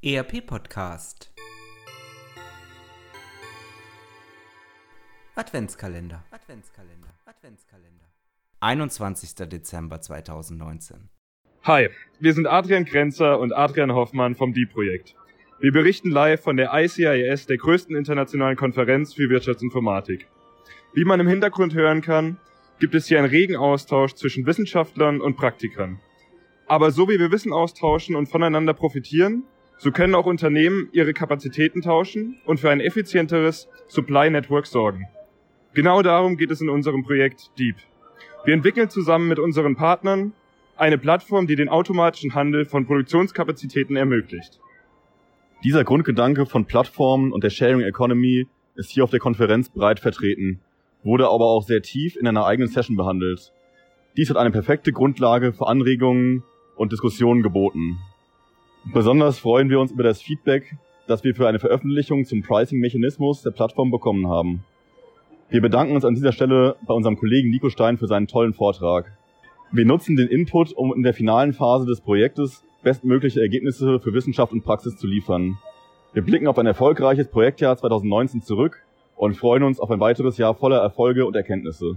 ERP Podcast Adventskalender Adventskalender Adventskalender 21. Dezember 2019 Hi, wir sind Adrian Grenzer und Adrian Hoffmann vom Deep-Projekt. Wir berichten live von der ICIS, der größten internationalen Konferenz für Wirtschaftsinformatik. Wie man im Hintergrund hören kann, gibt es hier einen regen Austausch zwischen Wissenschaftlern und Praktikern. Aber so wie wir Wissen austauschen und voneinander profitieren, so können auch Unternehmen ihre Kapazitäten tauschen und für ein effizienteres Supply Network sorgen. Genau darum geht es in unserem Projekt Deep. Wir entwickeln zusammen mit unseren Partnern eine Plattform, die den automatischen Handel von Produktionskapazitäten ermöglicht. Dieser Grundgedanke von Plattformen und der Sharing Economy ist hier auf der Konferenz breit vertreten, wurde aber auch sehr tief in einer eigenen Session behandelt. Dies hat eine perfekte Grundlage für Anregungen und Diskussionen geboten. Besonders freuen wir uns über das Feedback, das wir für eine Veröffentlichung zum Pricing-Mechanismus der Plattform bekommen haben. Wir bedanken uns an dieser Stelle bei unserem Kollegen Nico Stein für seinen tollen Vortrag. Wir nutzen den Input, um in der finalen Phase des Projektes bestmögliche Ergebnisse für Wissenschaft und Praxis zu liefern. Wir blicken auf ein erfolgreiches Projektjahr 2019 zurück und freuen uns auf ein weiteres Jahr voller Erfolge und Erkenntnisse.